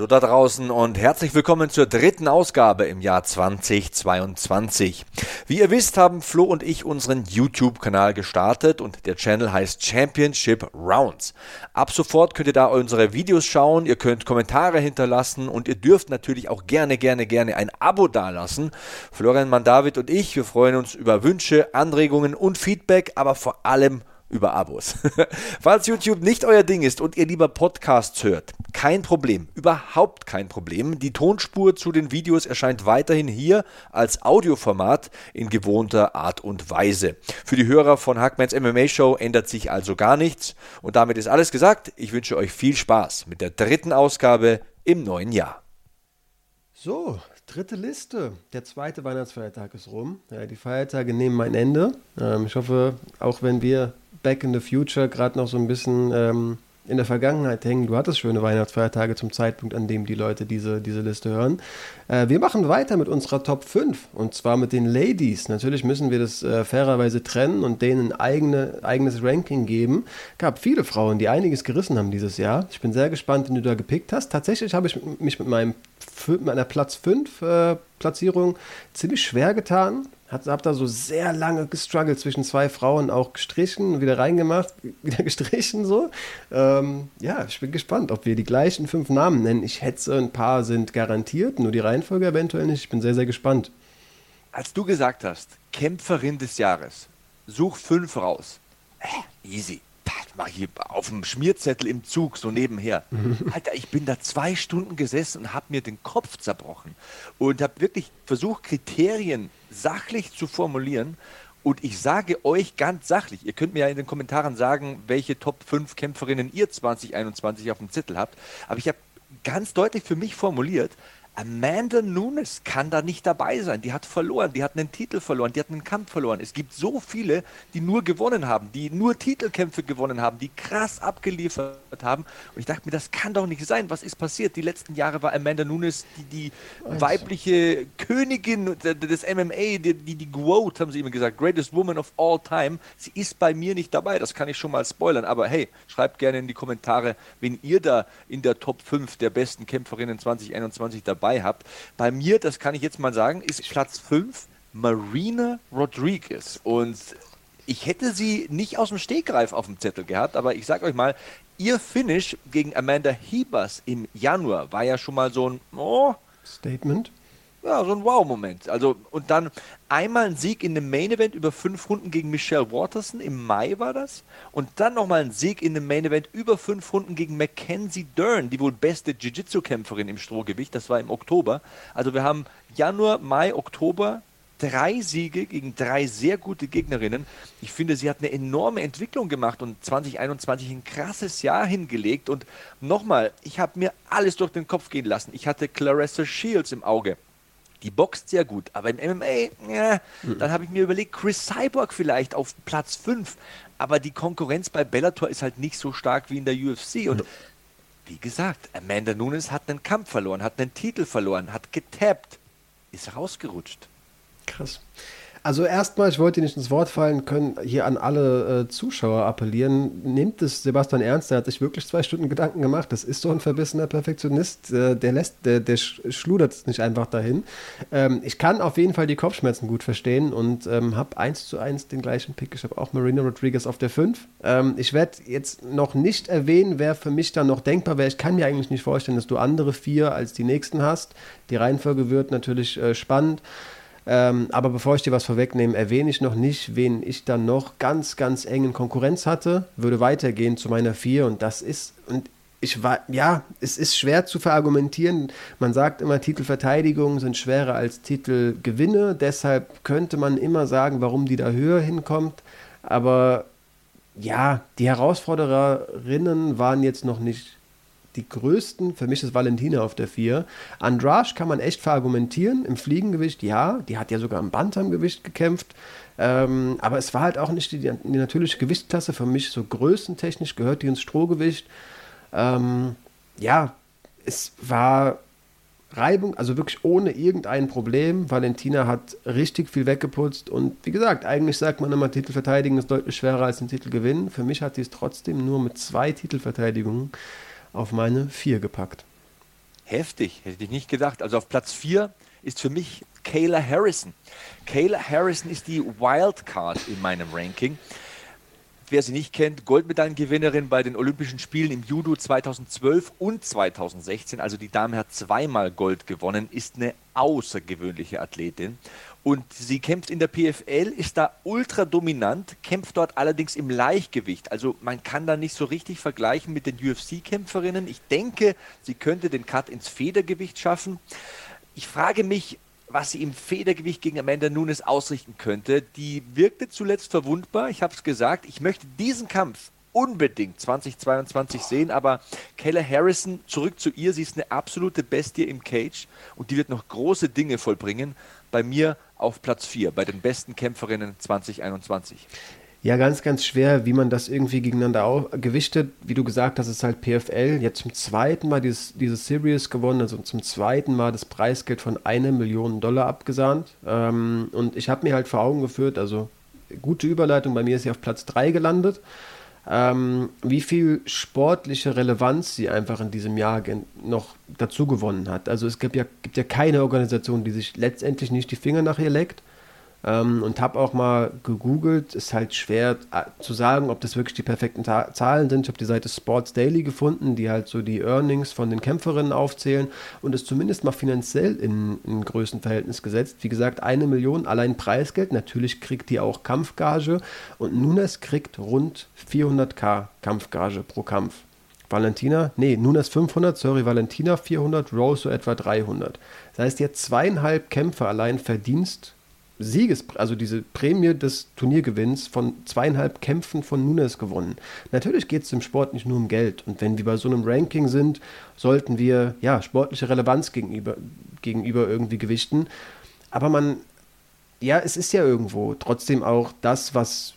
Hallo da draußen und herzlich willkommen zur dritten Ausgabe im Jahr 2022. Wie ihr wisst, haben Flo und ich unseren YouTube-Kanal gestartet und der Channel heißt Championship Rounds. Ab sofort könnt ihr da unsere Videos schauen, ihr könnt Kommentare hinterlassen und ihr dürft natürlich auch gerne, gerne, gerne ein Abo dalassen. Florian Mandavid und ich, wir freuen uns über Wünsche, Anregungen und Feedback, aber vor allem über Abos. Falls YouTube nicht euer Ding ist und ihr lieber Podcasts hört, kein Problem, überhaupt kein Problem. Die Tonspur zu den Videos erscheint weiterhin hier als Audioformat in gewohnter Art und Weise. Für die Hörer von Hackmans MMA Show ändert sich also gar nichts. Und damit ist alles gesagt. Ich wünsche euch viel Spaß mit der dritten Ausgabe im neuen Jahr. So, dritte Liste. Der zweite Weihnachtsfeiertag ist rum. Die Feiertage nehmen ein Ende. Ähm, ich hoffe, auch wenn wir Back in the Future gerade noch so ein bisschen ähm, in der Vergangenheit hängen. Du hattest schöne Weihnachtsfeiertage zum Zeitpunkt, an dem die Leute diese, diese Liste hören. Äh, wir machen weiter mit unserer Top 5 und zwar mit den Ladies. Natürlich müssen wir das äh, fairerweise trennen und denen ein eigene, eigenes Ranking geben. gab viele Frauen, die einiges gerissen haben dieses Jahr. Ich bin sehr gespannt, wenn du da gepickt hast. Tatsächlich habe ich mich mit meinem mit meiner Platz 5 äh, Platzierung ziemlich schwer getan. Hab, hab da so sehr lange gestruggelt zwischen zwei Frauen, auch gestrichen, wieder reingemacht, wieder gestrichen so. Ähm, ja, ich bin gespannt, ob wir die gleichen fünf Namen nennen. Ich hätte ein paar sind garantiert, nur die Reihenfolge eventuell nicht. Ich bin sehr, sehr gespannt. Als du gesagt hast, Kämpferin des Jahres, such fünf raus. Äh, easy mach ich auf dem Schmierzettel im Zug so nebenher. Alter, ich bin da zwei Stunden gesessen und habe mir den Kopf zerbrochen und habe wirklich versucht, Kriterien sachlich zu formulieren. Und ich sage euch ganz sachlich, ihr könnt mir ja in den Kommentaren sagen, welche Top 5 Kämpferinnen ihr 2021 auf dem Zettel habt. Aber ich habe ganz deutlich für mich formuliert, Amanda Nunes kann da nicht dabei sein. Die hat verloren, die hat einen Titel verloren, die hat einen Kampf verloren. Es gibt so viele, die nur gewonnen haben, die nur Titelkämpfe gewonnen haben, die krass abgeliefert haben. Und ich dachte mir, das kann doch nicht sein. Was ist passiert? Die letzten Jahre war Amanda Nunes die, die weibliche Königin des MMA, die, die, die GWOAT, haben sie immer gesagt, Greatest Woman of All Time. Sie ist bei mir nicht dabei, das kann ich schon mal spoilern. Aber hey, schreibt gerne in die Kommentare, wenn ihr da in der Top 5 der besten Kämpferinnen 2021 dabei dabei habt. Bei mir, das kann ich jetzt mal sagen, ist Platz 5 Marina Rodriguez. Und ich hätte sie nicht aus dem Stegreif auf dem Zettel gehabt, aber ich sage euch mal, ihr Finish gegen Amanda Hebers im Januar war ja schon mal so ein oh, Statement ja, so ein Wow-Moment. Also, und dann einmal ein Sieg in einem Main-Event über fünf Runden gegen Michelle Waterson, im Mai war das. Und dann nochmal ein Sieg in einem Main-Event über fünf Runden gegen Mackenzie Dern, die wohl beste Jiu-Jitsu-Kämpferin im Strohgewicht. Das war im Oktober. Also wir haben Januar, Mai, Oktober drei Siege gegen drei sehr gute Gegnerinnen. Ich finde, sie hat eine enorme Entwicklung gemacht und 2021 ein krasses Jahr hingelegt. Und nochmal, ich habe mir alles durch den Kopf gehen lassen. Ich hatte Clarissa Shields im Auge die boxt sehr gut, aber im MMA, ja, mhm. dann habe ich mir überlegt, Chris Cyborg vielleicht auf Platz 5, aber die Konkurrenz bei Bellator ist halt nicht so stark wie in der UFC und wie gesagt, Amanda Nunes hat einen Kampf verloren, hat einen Titel verloren, hat getappt, ist rausgerutscht. Krass. Also erstmal, ich wollte nicht ins Wort fallen, können hier an alle äh, Zuschauer appellieren. Nehmt es Sebastian ernst, der hat sich wirklich zwei Stunden Gedanken gemacht. Das ist so ein verbissener Perfektionist, äh, der lässt, der, der schludert es nicht einfach dahin. Ähm, ich kann auf jeden Fall die Kopfschmerzen gut verstehen und ähm, habe eins zu eins den gleichen Pick. Ich habe auch Marina Rodriguez auf der 5. Ähm, ich werde jetzt noch nicht erwähnen, wer für mich dann noch denkbar wäre. Ich kann mir eigentlich nicht vorstellen, dass du andere vier als die nächsten hast. Die Reihenfolge wird natürlich äh, spannend. Ähm, aber bevor ich dir was vorwegnehme, erwähne ich noch nicht, wen ich dann noch ganz, ganz eng in Konkurrenz hatte. Würde weitergehen zu meiner 4 und das ist, und ich war, ja, es ist schwer zu verargumentieren. Man sagt immer, Titelverteidigungen sind schwerer als Titelgewinne. Deshalb könnte man immer sagen, warum die da höher hinkommt. Aber ja, die Herausfordererinnen waren jetzt noch nicht die größten, für mich ist Valentina auf der 4. Andrasch kann man echt verargumentieren, im Fliegengewicht, ja, die hat ja sogar im Bantamgewicht gekämpft, ähm, aber es war halt auch nicht die, die, natürliche Gewichtsklasse, für mich so größentechnisch gehört die ins Strohgewicht. Ähm, ja, es war Reibung, also wirklich ohne irgendein Problem. Valentina hat richtig viel weggeputzt und wie gesagt, eigentlich sagt man immer, Titel verteidigen ist deutlich schwerer als den Titel gewinnen. Für mich hat sie es trotzdem nur mit zwei Titelverteidigungen auf meine vier gepackt. Heftig, hätte ich nicht gedacht. Also auf Platz vier ist für mich Kayla Harrison. Kayla Harrison ist die Wildcard in meinem Ranking wer sie nicht kennt, Goldmedaillengewinnerin bei den Olympischen Spielen im Judo 2012 und 2016. Also die Dame hat zweimal Gold gewonnen, ist eine außergewöhnliche Athletin. Und sie kämpft in der PFL, ist da ultra dominant, kämpft dort allerdings im Leichtgewicht. Also man kann da nicht so richtig vergleichen mit den UFC-Kämpferinnen. Ich denke, sie könnte den Cut ins Federgewicht schaffen. Ich frage mich, was sie im Federgewicht gegen Amanda Nunes ausrichten könnte. Die wirkte zuletzt verwundbar. Ich habe es gesagt. Ich möchte diesen Kampf unbedingt 2022 sehen, aber Kayla Harrison, zurück zu ihr, sie ist eine absolute Bestie im Cage und die wird noch große Dinge vollbringen. Bei mir auf Platz 4, bei den besten Kämpferinnen 2021. Ja, ganz, ganz schwer, wie man das irgendwie gegeneinander gewichtet. Wie du gesagt hast, ist halt PFL jetzt zum zweiten Mal dieses, diese Series gewonnen, also zum zweiten Mal das Preisgeld von einer Million Dollar abgesahnt. Ähm, und ich habe mir halt vor Augen geführt, also gute Überleitung, bei mir ist sie auf Platz 3 gelandet. Ähm, wie viel sportliche Relevanz sie einfach in diesem Jahr noch dazu gewonnen hat. Also es gibt ja, gibt ja keine Organisation, die sich letztendlich nicht die Finger nach ihr leckt. Ähm, und habe auch mal gegoogelt. Ist halt schwer äh, zu sagen, ob das wirklich die perfekten Ta Zahlen sind. Ich habe die Seite Sports Daily gefunden, die halt so die Earnings von den Kämpferinnen aufzählen und es zumindest mal finanziell in, ein Größenverhältnis gesetzt. Wie gesagt, eine Million allein Preisgeld. Natürlich kriegt die auch Kampfgage und Nunes kriegt rund 400k Kampfgage pro Kampf. Valentina, nee, Nunes 500, sorry, Valentina 400, Rose so etwa 300. Das heißt, jetzt zweieinhalb Kämpfe allein Verdienst Sieges, also diese Prämie des Turniergewinns von zweieinhalb Kämpfen von Nunes gewonnen. Natürlich geht es im Sport nicht nur um Geld. Und wenn wir bei so einem Ranking sind, sollten wir ja sportliche Relevanz gegenüber, gegenüber irgendwie gewichten. Aber man, ja, es ist ja irgendwo trotzdem auch das, was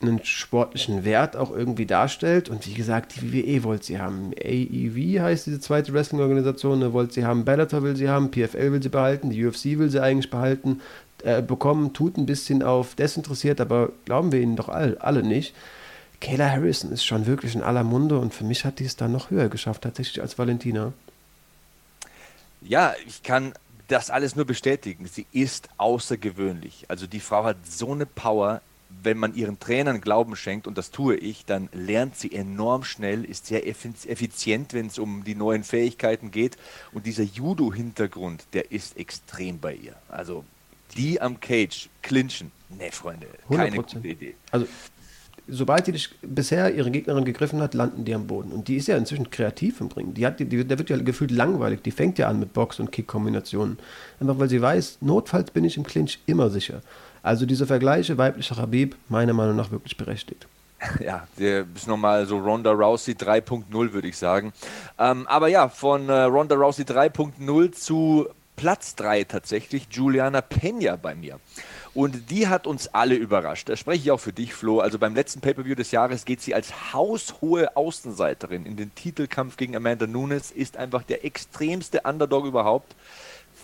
einen sportlichen Wert auch irgendwie darstellt. Und wie gesagt, die WWE wollte sie haben. AEV heißt diese zweite Wrestling-Organisation, ne, wollte sie haben. Bellator will sie haben, PFL will sie behalten, die UFC will sie eigentlich behalten äh, bekommen, tut ein bisschen auf desinteressiert, aber glauben wir ihnen doch all, alle nicht. Kayla Harrison ist schon wirklich in aller Munde und für mich hat die es dann noch höher geschafft, tatsächlich als Valentina. Ja, ich kann das alles nur bestätigen. Sie ist außergewöhnlich. Also die Frau hat so eine Power. Wenn man ihren Trainern Glauben schenkt, und das tue ich, dann lernt sie enorm schnell, ist sehr effizient, wenn es um die neuen Fähigkeiten geht. Und dieser Judo-Hintergrund, der ist extrem bei ihr. Also die am Cage clinchen. Nee, Freunde, keine 100%. gute Idee. Also, sobald die dich bisher ihre Gegnerin gegriffen hat, landen die am Boden. Und die ist ja inzwischen kreativ im Ringen. Die hat, die, die, der wird ja gefühlt langweilig. Die fängt ja an mit Box- und Kick-Kombinationen. Einfach weil sie weiß, notfalls bin ich im Clinch immer sicher. Also diese Vergleiche weiblicher Habib, meiner Meinung nach wirklich berechtigt. Ja, der ist nochmal so Ronda Rousey 3.0, würde ich sagen. Ähm, aber ja, von äh, Ronda Rousey 3.0 zu Platz 3 tatsächlich Juliana Peña bei mir. Und die hat uns alle überrascht. Da spreche ich auch für dich, Flo. Also beim letzten Pay-Per-View des Jahres geht sie als haushohe Außenseiterin in den Titelkampf gegen Amanda Nunes, ist einfach der extremste Underdog überhaupt.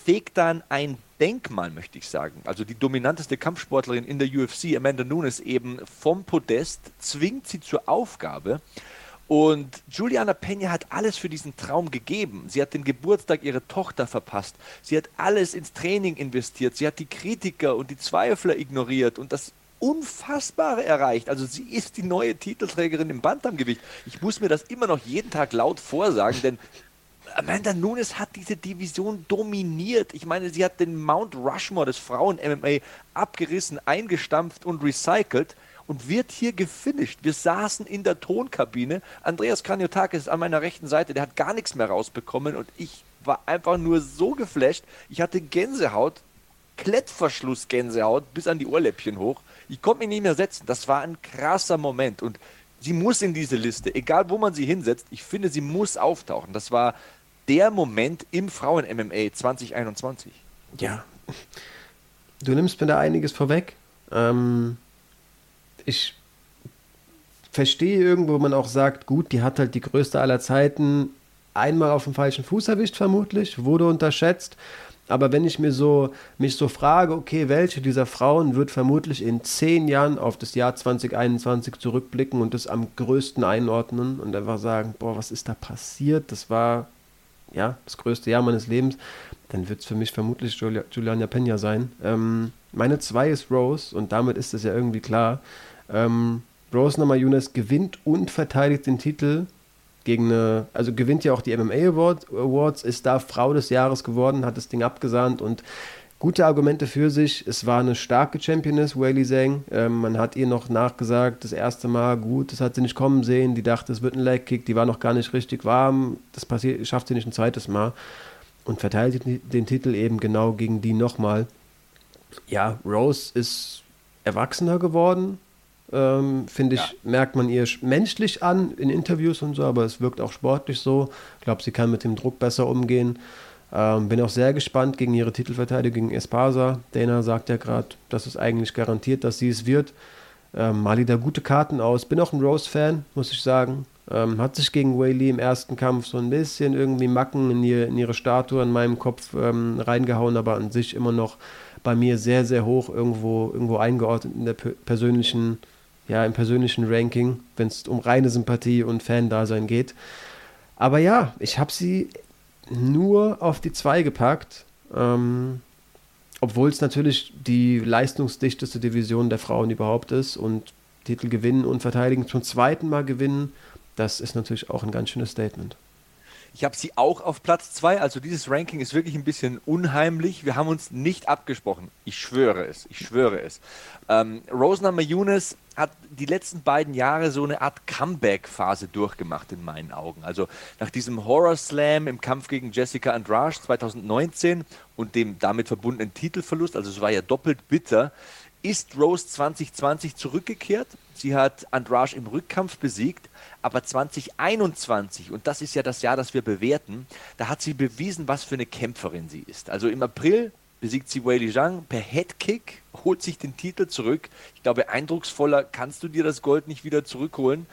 Fegt dann ein Denkmal, möchte ich sagen. Also die dominanteste Kampfsportlerin in der UFC, Amanda Nunes, eben vom Podest, zwingt sie zur Aufgabe. Und Juliana Peña hat alles für diesen Traum gegeben. Sie hat den Geburtstag ihrer Tochter verpasst. Sie hat alles ins Training investiert. Sie hat die Kritiker und die Zweifler ignoriert und das Unfassbare erreicht. Also sie ist die neue Titelträgerin im Bantamgewicht. Ich muss mir das immer noch jeden Tag laut vorsagen, denn Amanda Nunes hat diese Division dominiert. Ich meine, sie hat den Mount Rushmore des Frauen-MMA abgerissen, eingestampft und recycelt und wird hier gefinisht. Wir saßen in der Tonkabine. Andreas Kraniotakis an meiner rechten Seite, der hat gar nichts mehr rausbekommen und ich war einfach nur so geflasht. Ich hatte Gänsehaut, Klettverschluss Gänsehaut bis an die Ohrläppchen hoch. Ich konnte mich nicht mehr setzen. Das war ein krasser Moment und Sie muss in diese Liste, egal wo man sie hinsetzt. Ich finde, sie muss auftauchen. Das war der Moment im Frauen-MMA 2021. Ja. Du nimmst mir da einiges vorweg. Ähm, ich verstehe irgendwo, wo man auch sagt, gut, die hat halt die größte aller Zeiten einmal auf dem falschen Fuß erwischt, vermutlich, wurde unterschätzt. Aber wenn ich mir so, mich so frage, okay, welche dieser Frauen wird vermutlich in zehn Jahren auf das Jahr 2021 zurückblicken und das am größten einordnen und einfach sagen, boah, was ist da passiert? Das war ja das größte Jahr meines Lebens, dann wird es für mich vermutlich Julia, Juliana Pena sein. Ähm, meine zwei ist Rose und damit ist es ja irgendwie klar. Ähm, Rose Namajunas gewinnt und verteidigt den Titel gegen eine, also gewinnt ja auch die MMA Award, Awards, ist da Frau des Jahres geworden, hat das Ding abgesahnt und gute Argumente für sich. Es war eine starke Championess, Whaley Zhang. Ähm, man hat ihr noch nachgesagt, das erste Mal, gut, das hat sie nicht kommen sehen. Die dachte, es wird ein Leg Kick, die war noch gar nicht richtig warm. Das passiert, schafft sie nicht ein zweites Mal. Und verteilt den Titel eben genau gegen die nochmal. Ja, Rose ist erwachsener geworden, ähm, Finde ich, ja. merkt man ihr menschlich an in Interviews und so, aber es wirkt auch sportlich so. Ich glaube, sie kann mit dem Druck besser umgehen. Ähm, bin auch sehr gespannt gegen ihre Titelverteidigung gegen Espasa. Dana sagt ja gerade, dass es eigentlich garantiert, dass sie es wird. Ähm, Mali da gute Karten aus. Bin auch ein Rose-Fan, muss ich sagen. Ähm, hat sich gegen Whaley im ersten Kampf so ein bisschen irgendwie Macken in, ihr, in ihre Statue in meinem Kopf ähm, reingehauen, aber an sich immer noch bei mir sehr, sehr hoch irgendwo, irgendwo eingeordnet in der persönlichen ja, im persönlichen Ranking, wenn es um reine Sympathie und Fan-Dasein geht. Aber ja, ich habe sie nur auf die 2 gepackt, ähm, obwohl es natürlich die leistungsdichteste Division der Frauen überhaupt ist und Titel gewinnen und verteidigen zum zweiten Mal gewinnen, das ist natürlich auch ein ganz schönes Statement. Ich habe sie auch auf Platz 2. Also dieses Ranking ist wirklich ein bisschen unheimlich. Wir haben uns nicht abgesprochen. Ich schwöre es. Ich schwöre es. Ähm, Rosna Mayunas hat die letzten beiden Jahre so eine Art Comeback-Phase durchgemacht in meinen Augen. Also nach diesem Horror Slam im Kampf gegen Jessica Andrade 2019 und dem damit verbundenen Titelverlust, also es war ja doppelt bitter, ist Rose 2020 zurückgekehrt. Sie hat Andrade im Rückkampf besiegt, aber 2021, und das ist ja das Jahr, das wir bewerten, da hat sie bewiesen, was für eine Kämpferin sie ist. Also im April besiegt sie Wei Zhang per Headkick, holt sich den Titel zurück. Ich glaube, eindrucksvoller kannst du dir das Gold nicht wieder zurückholen.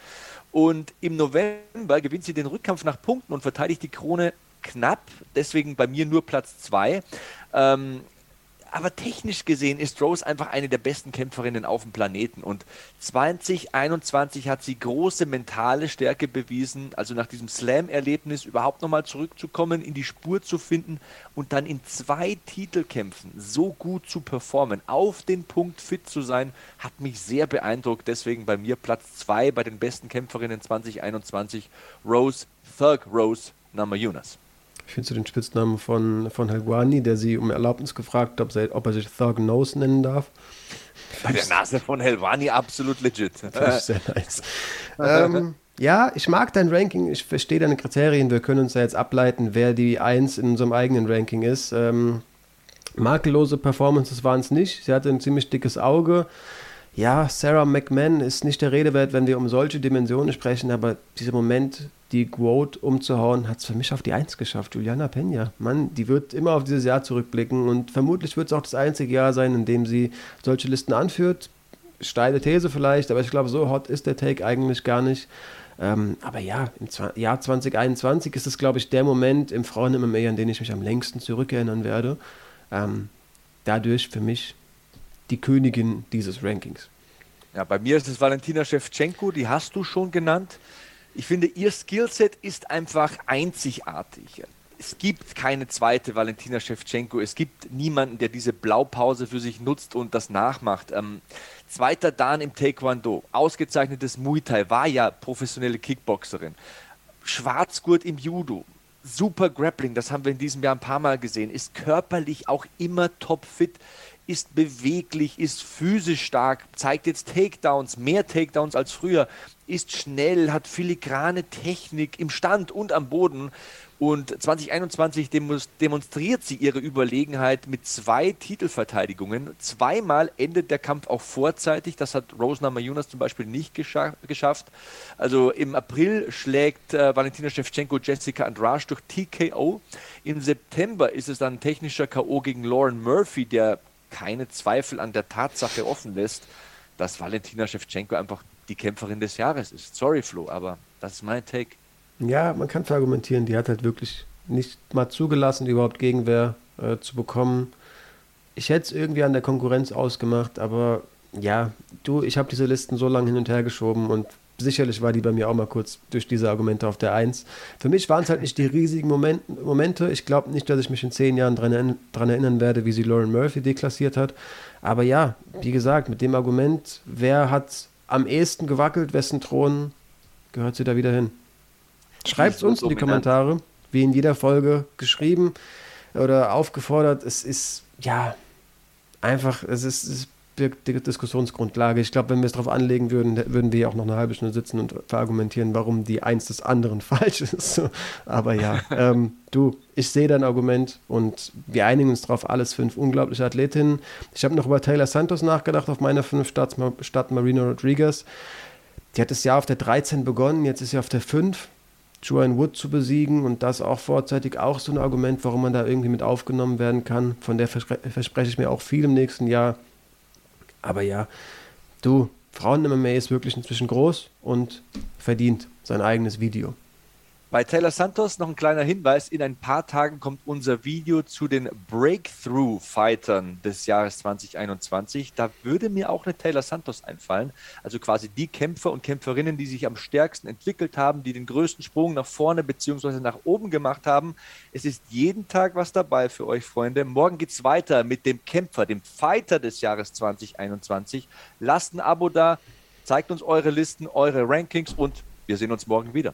Und im November gewinnt sie den Rückkampf nach Punkten und verteidigt die Krone knapp, deswegen bei mir nur Platz 2. Ähm, aber technisch gesehen ist Rose einfach eine der besten Kämpferinnen auf dem Planeten. Und 2021 hat sie große mentale Stärke bewiesen, also nach diesem Slam-Erlebnis überhaupt nochmal zurückzukommen, in die Spur zu finden und dann in zwei Titelkämpfen so gut zu performen, auf den Punkt fit zu sein, hat mich sehr beeindruckt. Deswegen bei mir Platz 2 bei den besten Kämpferinnen 2021, Rose, Thug Rose Namajunas. Findest du den Spitznamen von, von Helguani, der sie um Erlaubnis gefragt hat, ob, ob er sich Thug Nose nennen darf? Bei der Nase von Helwani absolut legit. Sehr nice. ähm, ja, ich mag dein Ranking, ich verstehe deine Kriterien. Wir können uns ja jetzt ableiten, wer die Eins in unserem eigenen Ranking ist. Ähm, makellose Performances waren es nicht. Sie hatte ein ziemlich dickes Auge. Ja, Sarah McMahon ist nicht der Rede wert, wenn wir um solche Dimensionen sprechen, aber dieser Moment, die Quote umzuhauen, hat es für mich auf die Eins geschafft. Juliana Pena. Mann, die wird immer auf dieses Jahr zurückblicken und vermutlich wird es auch das einzige Jahr sein, in dem sie solche Listen anführt. Steile These vielleicht, aber ich glaube, so hot ist der Take eigentlich gar nicht. Ähm, aber ja, im Jahr 2021 ist es, glaube ich, der Moment im Frauen-MMA, an den ich mich am längsten zurückerinnern werde. Ähm, dadurch für mich die Königin dieses Rankings. Ja, bei mir ist es Valentina Shevchenko, die hast du schon genannt. Ich finde, ihr Skillset ist einfach einzigartig. Es gibt keine zweite Valentina Shevchenko. Es gibt niemanden, der diese Blaupause für sich nutzt und das nachmacht. Ähm, zweiter Dan im Taekwondo, ausgezeichnetes Muay Thai, war ja professionelle Kickboxerin. Schwarzgurt im Judo, super Grappling, das haben wir in diesem Jahr ein paar Mal gesehen, ist körperlich auch immer topfit ist beweglich, ist physisch stark, zeigt jetzt Takedowns, mehr Takedowns als früher, ist schnell, hat filigrane Technik im Stand und am Boden. Und 2021 demonstriert sie ihre Überlegenheit mit zwei Titelverteidigungen. Zweimal endet der Kampf auch vorzeitig. Das hat Rose Namajunas zum Beispiel nicht gescha geschafft. Also im April schlägt äh, Valentina Shevchenko Jessica Andrade durch TKO. Im September ist es dann technischer K.O. gegen Lauren Murphy, der keine Zweifel an der Tatsache offen lässt, dass Valentina Shevchenko einfach die Kämpferin des Jahres ist. Sorry, Flo, aber das ist mein Take. Ja, man kann verargumentieren, die hat halt wirklich nicht mal zugelassen, überhaupt Gegenwehr äh, zu bekommen. Ich hätte es irgendwie an der Konkurrenz ausgemacht, aber ja, du, ich habe diese Listen so lange hin und her geschoben und sicherlich war die bei mir auch mal kurz durch diese Argumente auf der Eins. Für mich waren es halt nicht die riesigen Moment, Momente. Ich glaube nicht, dass ich mich in zehn Jahren daran erinnern werde, wie sie Lauren Murphy deklassiert hat. Aber ja, wie gesagt, mit dem Argument, wer hat am ehesten gewackelt, wessen Thron gehört sie da wieder hin? Schreibt es uns in die Kommentare, wie in jeder Folge geschrieben oder aufgefordert. Es ist, ja, einfach, es ist, es birgt die Diskussionsgrundlage. Ich glaube, wenn wir es darauf anlegen würden, würden wir ja auch noch eine halbe Stunde sitzen und verargumentieren, warum die eins des anderen falsch ist. Aber ja, ähm, du, ich sehe dein Argument und wir einigen uns darauf, alles fünf unglaubliche Athletinnen. Ich habe noch über Taylor Santos nachgedacht, auf meiner fünf statt, statt Marino Rodriguez. Die hat das Jahr auf der 13 begonnen, jetzt ist sie auf der 5. Joanne Wood zu besiegen und das auch vorzeitig auch so ein Argument, warum man da irgendwie mit aufgenommen werden kann. Von der verspreche ich mir auch viel im nächsten Jahr. Aber ja, du, Frauen-MMA ist wirklich inzwischen groß und verdient sein eigenes Video. Bei Taylor Santos noch ein kleiner Hinweis. In ein paar Tagen kommt unser Video zu den Breakthrough-Fightern des Jahres 2021. Da würde mir auch eine Taylor Santos einfallen. Also quasi die Kämpfer und Kämpferinnen, die sich am stärksten entwickelt haben, die den größten Sprung nach vorne bzw. nach oben gemacht haben. Es ist jeden Tag was dabei für euch, Freunde. Morgen geht es weiter mit dem Kämpfer, dem Fighter des Jahres 2021. Lasst ein Abo da, zeigt uns eure Listen, eure Rankings und wir sehen uns morgen wieder.